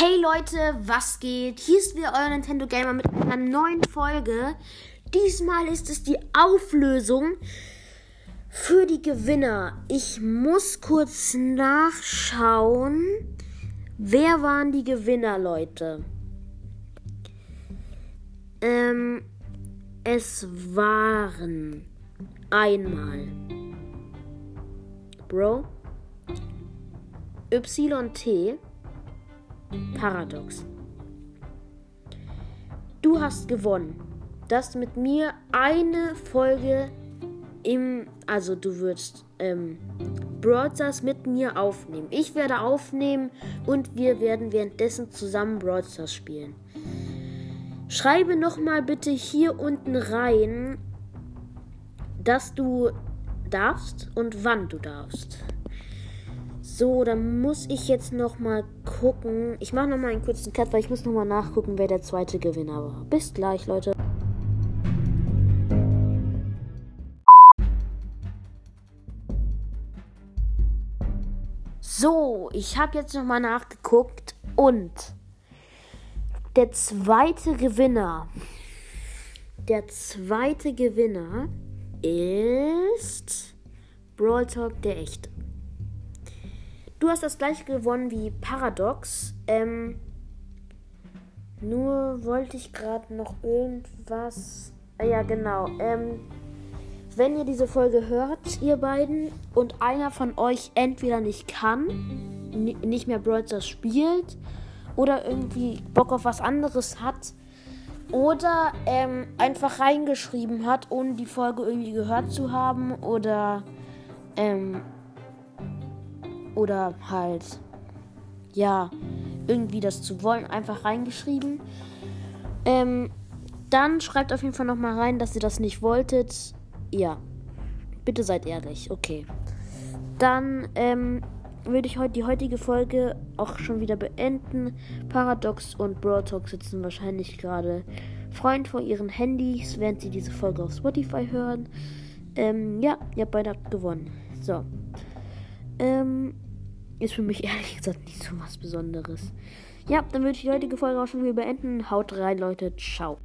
Hey Leute, was geht? Hier ist wieder euer Nintendo Gamer mit einer neuen Folge. Diesmal ist es die Auflösung für die Gewinner. Ich muss kurz nachschauen. Wer waren die Gewinner, Leute? Ähm, es waren einmal Bro, YT, Paradox. Du hast gewonnen. Das mit mir eine Folge im, also du würdest ähm, Broadstars mit mir aufnehmen. Ich werde aufnehmen und wir werden währenddessen zusammen Broadstars spielen. Schreibe nochmal bitte hier unten rein, dass du darfst und wann du darfst. So, dann muss ich jetzt noch mal gucken. Ich mache noch mal einen kurzen Cut, weil ich muss noch mal nachgucken, wer der zweite Gewinner war. Bis gleich, Leute. So, ich habe jetzt noch mal nachgeguckt und der zweite Gewinner, der zweite Gewinner ist Brawl Talk der echte. Du hast das gleiche gewonnen wie Paradox. Ähm, nur wollte ich gerade noch irgendwas. Ah, ja, genau. Ähm, wenn ihr diese Folge hört, ihr beiden, und einer von euch entweder nicht kann, nicht mehr Brawl spielt, oder irgendwie Bock auf was anderes hat, oder ähm, einfach reingeschrieben hat, ohne die Folge irgendwie gehört zu haben, oder ähm, oder halt, ja, irgendwie das zu wollen, einfach reingeschrieben. Ähm, dann schreibt auf jeden Fall nochmal rein, dass ihr das nicht wolltet. Ja, bitte seid ehrlich, okay. Dann ähm, würde ich heute die heutige Folge auch schon wieder beenden. Paradox und Broadtalk sitzen wahrscheinlich gerade Freund vor ihren Handys, während sie diese Folge auf Spotify hören. Ähm, ja, ihr habt beide gewonnen. So. Ähm, ist für mich ehrlich gesagt nicht so was Besonderes. Ja, dann würde ich die heutige Folge auch schon wieder beenden. Haut rein, Leute. Ciao.